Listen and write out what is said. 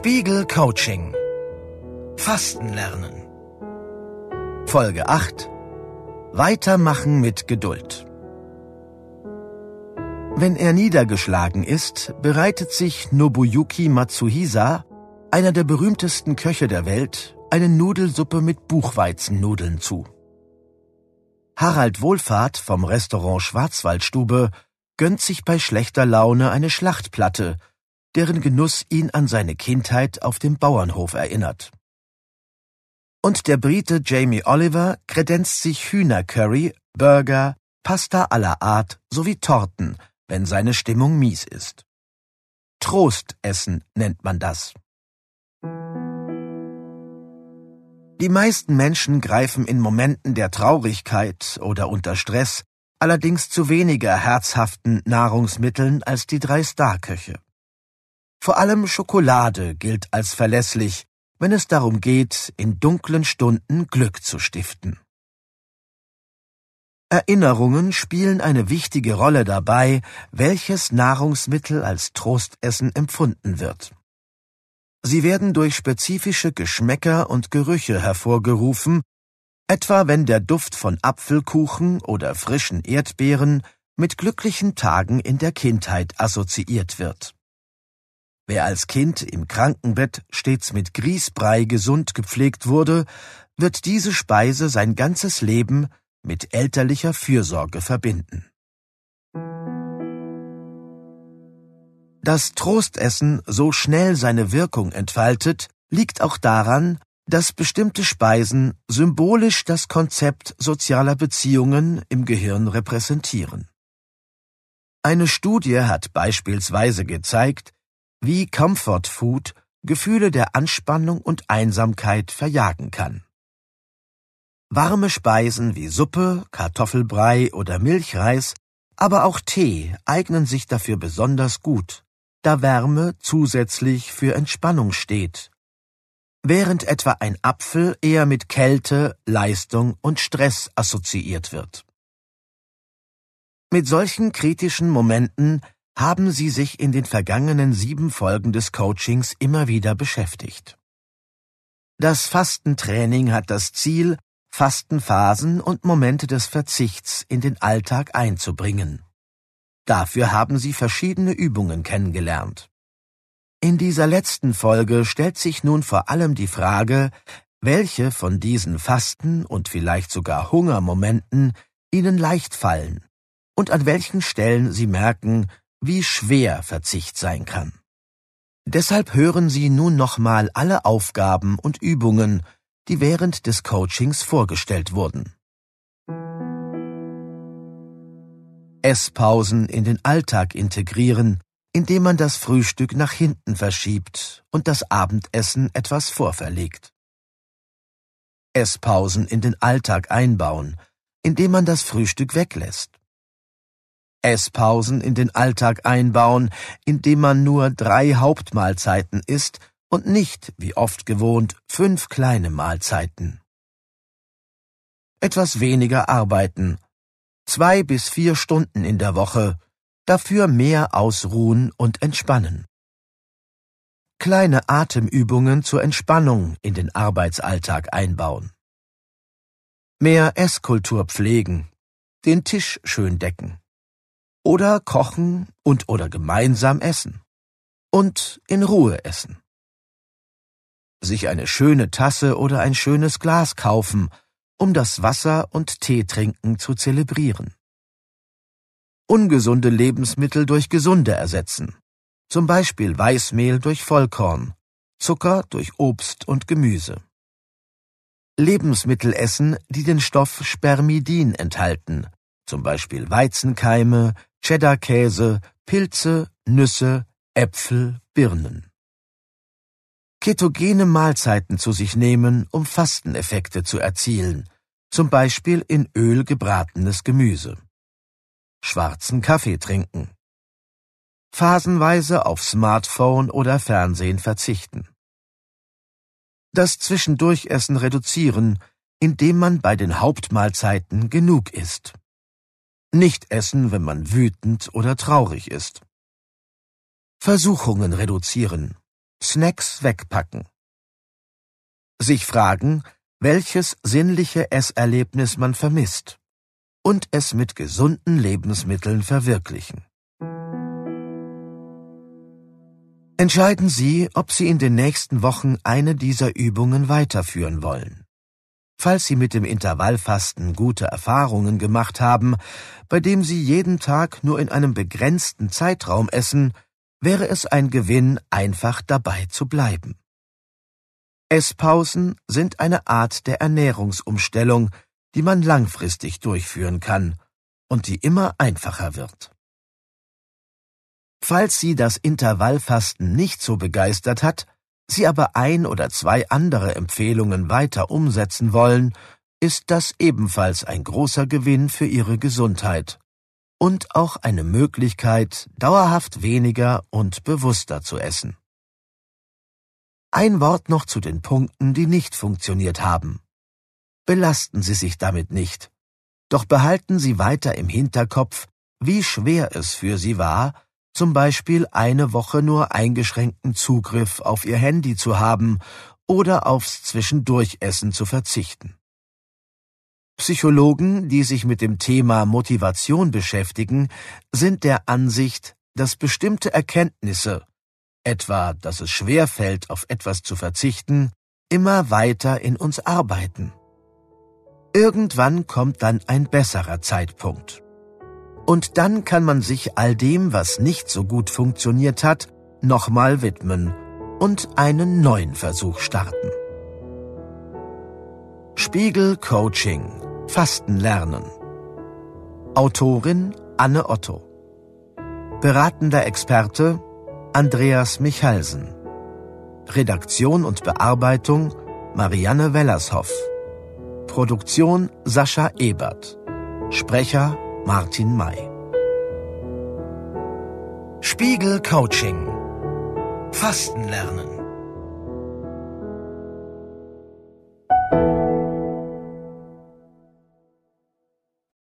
Spiegel Coaching. Fasten lernen. Folge 8 Weitermachen mit Geduld. Wenn er niedergeschlagen ist, bereitet sich Nobuyuki Matsuhisa, einer der berühmtesten Köche der Welt, eine Nudelsuppe mit Buchweizennudeln zu. Harald Wohlfahrt vom Restaurant Schwarzwaldstube gönnt sich bei schlechter Laune eine Schlachtplatte, deren Genuss ihn an seine Kindheit auf dem Bauernhof erinnert. Und der Brite Jamie Oliver kredenzt sich Hühnercurry, Burger, Pasta aller Art sowie Torten, wenn seine Stimmung mies ist. Trostessen nennt man das. Die meisten Menschen greifen in Momenten der Traurigkeit oder unter Stress allerdings zu weniger herzhaften Nahrungsmitteln als die drei Starköche. Vor allem Schokolade gilt als verlässlich, wenn es darum geht, in dunklen Stunden Glück zu stiften. Erinnerungen spielen eine wichtige Rolle dabei, welches Nahrungsmittel als Trostessen empfunden wird. Sie werden durch spezifische Geschmäcker und Gerüche hervorgerufen, etwa wenn der Duft von Apfelkuchen oder frischen Erdbeeren mit glücklichen Tagen in der Kindheit assoziiert wird. Wer als Kind im Krankenbett stets mit Grießbrei gesund gepflegt wurde, wird diese Speise sein ganzes Leben mit elterlicher Fürsorge verbinden. Dass Trostessen so schnell seine Wirkung entfaltet, liegt auch daran, dass bestimmte Speisen symbolisch das Konzept sozialer Beziehungen im Gehirn repräsentieren. Eine Studie hat beispielsweise gezeigt, wie Comfort Food Gefühle der Anspannung und Einsamkeit verjagen kann. Warme Speisen wie Suppe, Kartoffelbrei oder Milchreis, aber auch Tee eignen sich dafür besonders gut da Wärme zusätzlich für Entspannung steht, während etwa ein Apfel eher mit Kälte, Leistung und Stress assoziiert wird. Mit solchen kritischen Momenten haben Sie sich in den vergangenen sieben Folgen des Coachings immer wieder beschäftigt. Das Fastentraining hat das Ziel, Fastenphasen und Momente des Verzichts in den Alltag einzubringen. Dafür haben sie verschiedene Übungen kennengelernt. In dieser letzten Folge stellt sich nun vor allem die Frage, welche von diesen Fasten und vielleicht sogar Hungermomenten ihnen leicht fallen und an welchen Stellen sie merken, wie schwer Verzicht sein kann. Deshalb hören Sie nun nochmal alle Aufgaben und Übungen, die während des Coachings vorgestellt wurden. Esspausen in den Alltag integrieren, indem man das Frühstück nach hinten verschiebt und das Abendessen etwas vorverlegt. Esspausen in den Alltag einbauen, indem man das Frühstück weglässt. Esspausen in den Alltag einbauen, indem man nur drei Hauptmahlzeiten isst und nicht, wie oft gewohnt, fünf kleine Mahlzeiten. Etwas weniger arbeiten zwei bis vier Stunden in der Woche, dafür mehr ausruhen und entspannen. Kleine Atemübungen zur Entspannung in den Arbeitsalltag einbauen. Mehr Esskultur pflegen, den Tisch schön decken. Oder kochen und oder gemeinsam essen. Und in Ruhe essen. Sich eine schöne Tasse oder ein schönes Glas kaufen um das Wasser- und Teetrinken zu zelebrieren. Ungesunde Lebensmittel durch gesunde ersetzen, zum Beispiel Weißmehl durch Vollkorn, Zucker durch Obst und Gemüse. Lebensmittel essen, die den Stoff Spermidin enthalten, zum Beispiel Weizenkeime, Cheddarkäse, Pilze, Nüsse, Äpfel, Birnen. Ketogene Mahlzeiten zu sich nehmen, um Fasteneffekte zu erzielen, zum Beispiel in Öl gebratenes Gemüse. Schwarzen Kaffee trinken. Phasenweise auf Smartphone oder Fernsehen verzichten. Das Zwischendurchessen reduzieren, indem man bei den Hauptmahlzeiten genug isst. Nicht essen, wenn man wütend oder traurig ist. Versuchungen reduzieren. Snacks wegpacken. Sich fragen, welches sinnliche Esserlebnis man vermisst und es mit gesunden Lebensmitteln verwirklichen. Entscheiden Sie, ob Sie in den nächsten Wochen eine dieser Übungen weiterführen wollen. Falls Sie mit dem Intervallfasten gute Erfahrungen gemacht haben, bei dem Sie jeden Tag nur in einem begrenzten Zeitraum essen, wäre es ein Gewinn, einfach dabei zu bleiben. Esspausen sind eine Art der Ernährungsumstellung, die man langfristig durchführen kann und die immer einfacher wird. Falls Sie das Intervallfasten nicht so begeistert hat, Sie aber ein oder zwei andere Empfehlungen weiter umsetzen wollen, ist das ebenfalls ein großer Gewinn für Ihre Gesundheit und auch eine Möglichkeit, dauerhaft weniger und bewusster zu essen. Ein Wort noch zu den Punkten, die nicht funktioniert haben. Belasten Sie sich damit nicht, doch behalten Sie weiter im Hinterkopf, wie schwer es für Sie war, zum Beispiel eine Woche nur eingeschränkten Zugriff auf Ihr Handy zu haben oder aufs Zwischendurchessen zu verzichten. Psychologen, die sich mit dem Thema Motivation beschäftigen, sind der Ansicht, dass bestimmte Erkenntnisse, etwa dass es schwer fällt, auf etwas zu verzichten, immer weiter in uns arbeiten. Irgendwann kommt dann ein besserer Zeitpunkt. Und dann kann man sich all dem, was nicht so gut funktioniert hat, nochmal widmen und einen neuen Versuch starten. Spiegel Coaching. Fasten lernen. Autorin Anne Otto. Beratender Experte Andreas Michalsen. Redaktion und Bearbeitung Marianne Wellershoff. Produktion Sascha Ebert. Sprecher Martin May. Spiegel Coaching. Fasten lernen.